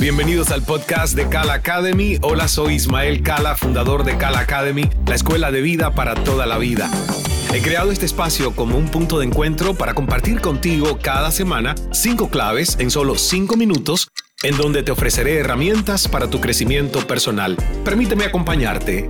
Bienvenidos al podcast de Kala Academy. Hola, soy Ismael Kala, fundador de Kala Academy, la escuela de vida para toda la vida. He creado este espacio como un punto de encuentro para compartir contigo cada semana cinco claves en solo cinco minutos en donde te ofreceré herramientas para tu crecimiento personal. Permíteme acompañarte.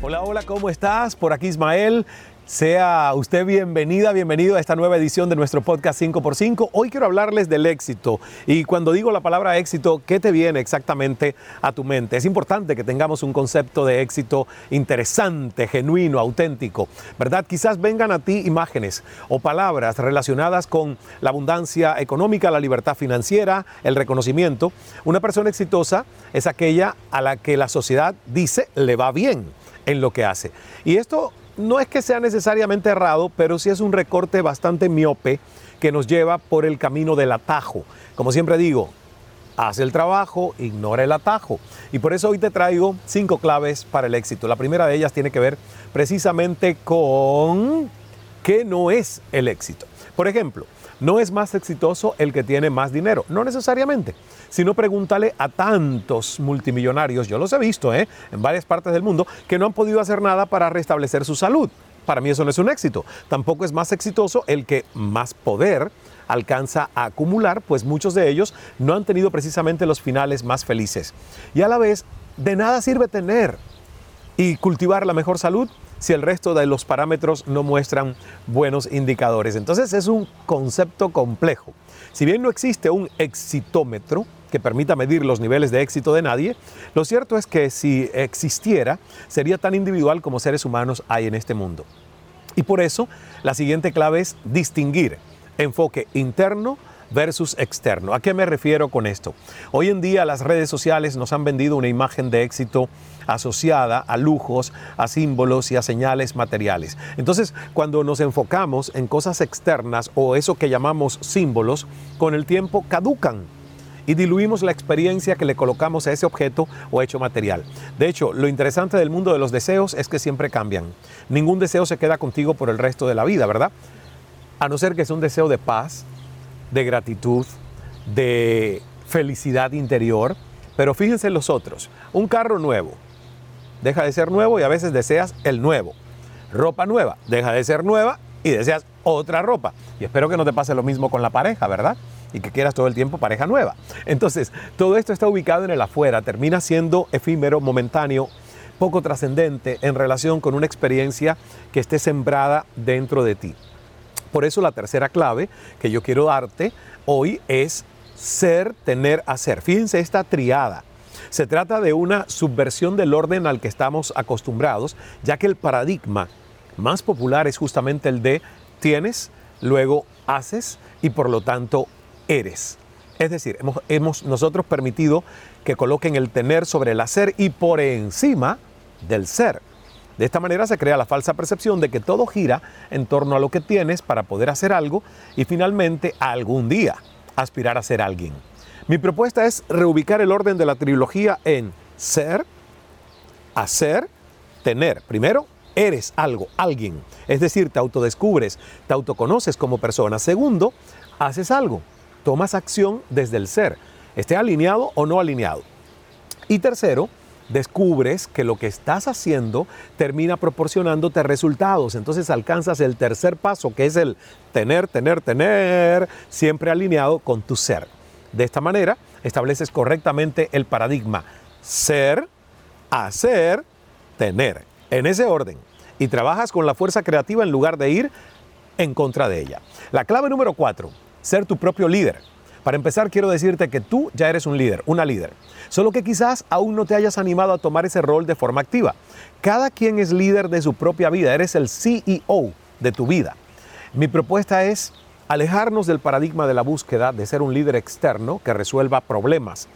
Hola, hola, ¿cómo estás? Por aquí Ismael. Sea usted bienvenida, bienvenido a esta nueva edición de nuestro podcast 5x5. Hoy quiero hablarles del éxito. Y cuando digo la palabra éxito, ¿qué te viene exactamente a tu mente? Es importante que tengamos un concepto de éxito interesante, genuino, auténtico, ¿verdad? Quizás vengan a ti imágenes o palabras relacionadas con la abundancia económica, la libertad financiera, el reconocimiento. Una persona exitosa es aquella a la que la sociedad dice le va bien en lo que hace. Y esto no es que sea necesariamente errado, pero sí es un recorte bastante miope que nos lleva por el camino del atajo. Como siempre digo, haz el trabajo, ignora el atajo. Y por eso hoy te traigo cinco claves para el éxito. La primera de ellas tiene que ver precisamente con qué no es el éxito. Por ejemplo, no es más exitoso el que tiene más dinero, no necesariamente. Sino pregúntale a tantos multimillonarios, yo los he visto ¿eh? en varias partes del mundo, que no han podido hacer nada para restablecer su salud. Para mí eso no es un éxito. Tampoco es más exitoso el que más poder alcanza a acumular, pues muchos de ellos no han tenido precisamente los finales más felices. Y a la vez, de nada sirve tener y cultivar la mejor salud si el resto de los parámetros no muestran buenos indicadores. Entonces es un concepto complejo. Si bien no existe un exitómetro que permita medir los niveles de éxito de nadie, lo cierto es que si existiera, sería tan individual como seres humanos hay en este mundo. Y por eso, la siguiente clave es distinguir enfoque interno versus externo. ¿A qué me refiero con esto? Hoy en día las redes sociales nos han vendido una imagen de éxito asociada a lujos, a símbolos y a señales materiales. Entonces, cuando nos enfocamos en cosas externas o eso que llamamos símbolos, con el tiempo caducan y diluimos la experiencia que le colocamos a ese objeto o hecho material. De hecho, lo interesante del mundo de los deseos es que siempre cambian. Ningún deseo se queda contigo por el resto de la vida, ¿verdad? A no ser que sea un deseo de paz, de gratitud, de felicidad interior. Pero fíjense en los otros. Un carro nuevo deja de ser nuevo y a veces deseas el nuevo. Ropa nueva deja de ser nueva y deseas otra ropa. Y espero que no te pase lo mismo con la pareja, ¿verdad? Y que quieras todo el tiempo pareja nueva. Entonces, todo esto está ubicado en el afuera, termina siendo efímero, momentáneo, poco trascendente en relación con una experiencia que esté sembrada dentro de ti. Por eso la tercera clave que yo quiero darte hoy es ser, tener, hacer. Fíjense esta triada. Se trata de una subversión del orden al que estamos acostumbrados, ya que el paradigma más popular es justamente el de tienes, luego haces y por lo tanto eres. Es decir, hemos, hemos, nosotros permitido que coloquen el tener sobre el hacer y por encima del ser. De esta manera se crea la falsa percepción de que todo gira en torno a lo que tienes para poder hacer algo y finalmente algún día aspirar a ser alguien. Mi propuesta es reubicar el orden de la trilogía en ser, hacer, tener. Primero, eres algo, alguien. Es decir, te autodescubres, te autoconoces como persona. Segundo, haces algo, tomas acción desde el ser, esté alineado o no alineado. Y tercero, descubres que lo que estás haciendo termina proporcionándote resultados. Entonces alcanzas el tercer paso, que es el tener, tener, tener, siempre alineado con tu ser. De esta manera estableces correctamente el paradigma ser, hacer, tener, en ese orden. Y trabajas con la fuerza creativa en lugar de ir en contra de ella. La clave número cuatro, ser tu propio líder. Para empezar, quiero decirte que tú ya eres un líder, una líder. Solo que quizás aún no te hayas animado a tomar ese rol de forma activa. Cada quien es líder de su propia vida, eres el CEO de tu vida. Mi propuesta es alejarnos del paradigma de la búsqueda de ser un líder externo que resuelva problemas.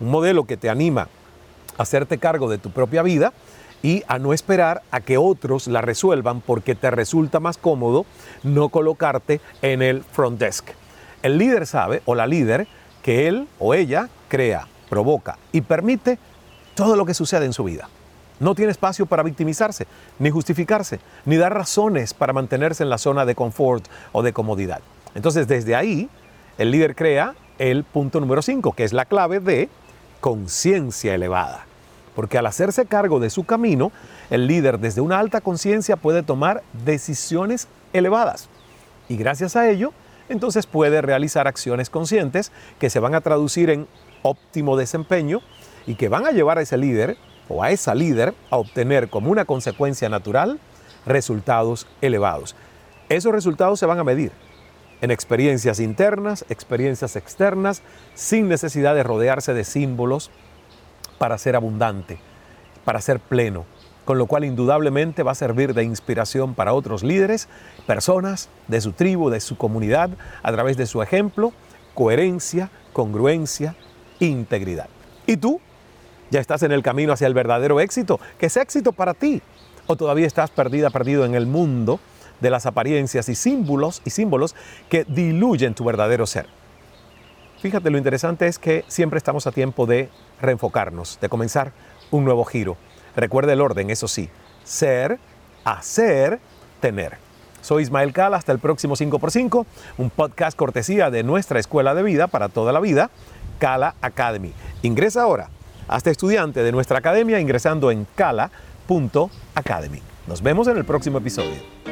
Un modelo que te anima a hacerte cargo de tu propia vida y a no esperar a que otros la resuelvan porque te resulta más cómodo no colocarte en el front desk. El líder sabe, o la líder, que él o ella crea, provoca y permite todo lo que sucede en su vida. No tiene espacio para victimizarse, ni justificarse, ni dar razones para mantenerse en la zona de confort o de comodidad. Entonces, desde ahí, el líder crea el punto número 5, que es la clave de conciencia elevada. Porque al hacerse cargo de su camino, el líder desde una alta conciencia puede tomar decisiones elevadas. Y gracias a ello, entonces puede realizar acciones conscientes que se van a traducir en óptimo desempeño y que van a llevar a ese líder o a esa líder a obtener como una consecuencia natural resultados elevados. Esos resultados se van a medir en experiencias internas, experiencias externas, sin necesidad de rodearse de símbolos para ser abundante, para ser pleno, con lo cual indudablemente va a servir de inspiración para otros líderes, personas de su tribu, de su comunidad, a través de su ejemplo, coherencia, congruencia, integridad. ¿Y tú? ¿Ya estás en el camino hacia el verdadero éxito? ¿Qué es éxito para ti? ¿O todavía estás perdida, perdido en el mundo de las apariencias y símbolos y símbolos que diluyen tu verdadero ser? Fíjate, lo interesante es que siempre estamos a tiempo de reenfocarnos, de comenzar un nuevo giro. Recuerda el orden, eso sí, ser, hacer, tener. Soy Ismael Cala, hasta el próximo 5x5, un podcast cortesía de nuestra escuela de vida para toda la vida, Cala Academy. Ingresa ahora hasta estudiante de nuestra academia ingresando en cala.academy. Nos vemos en el próximo episodio.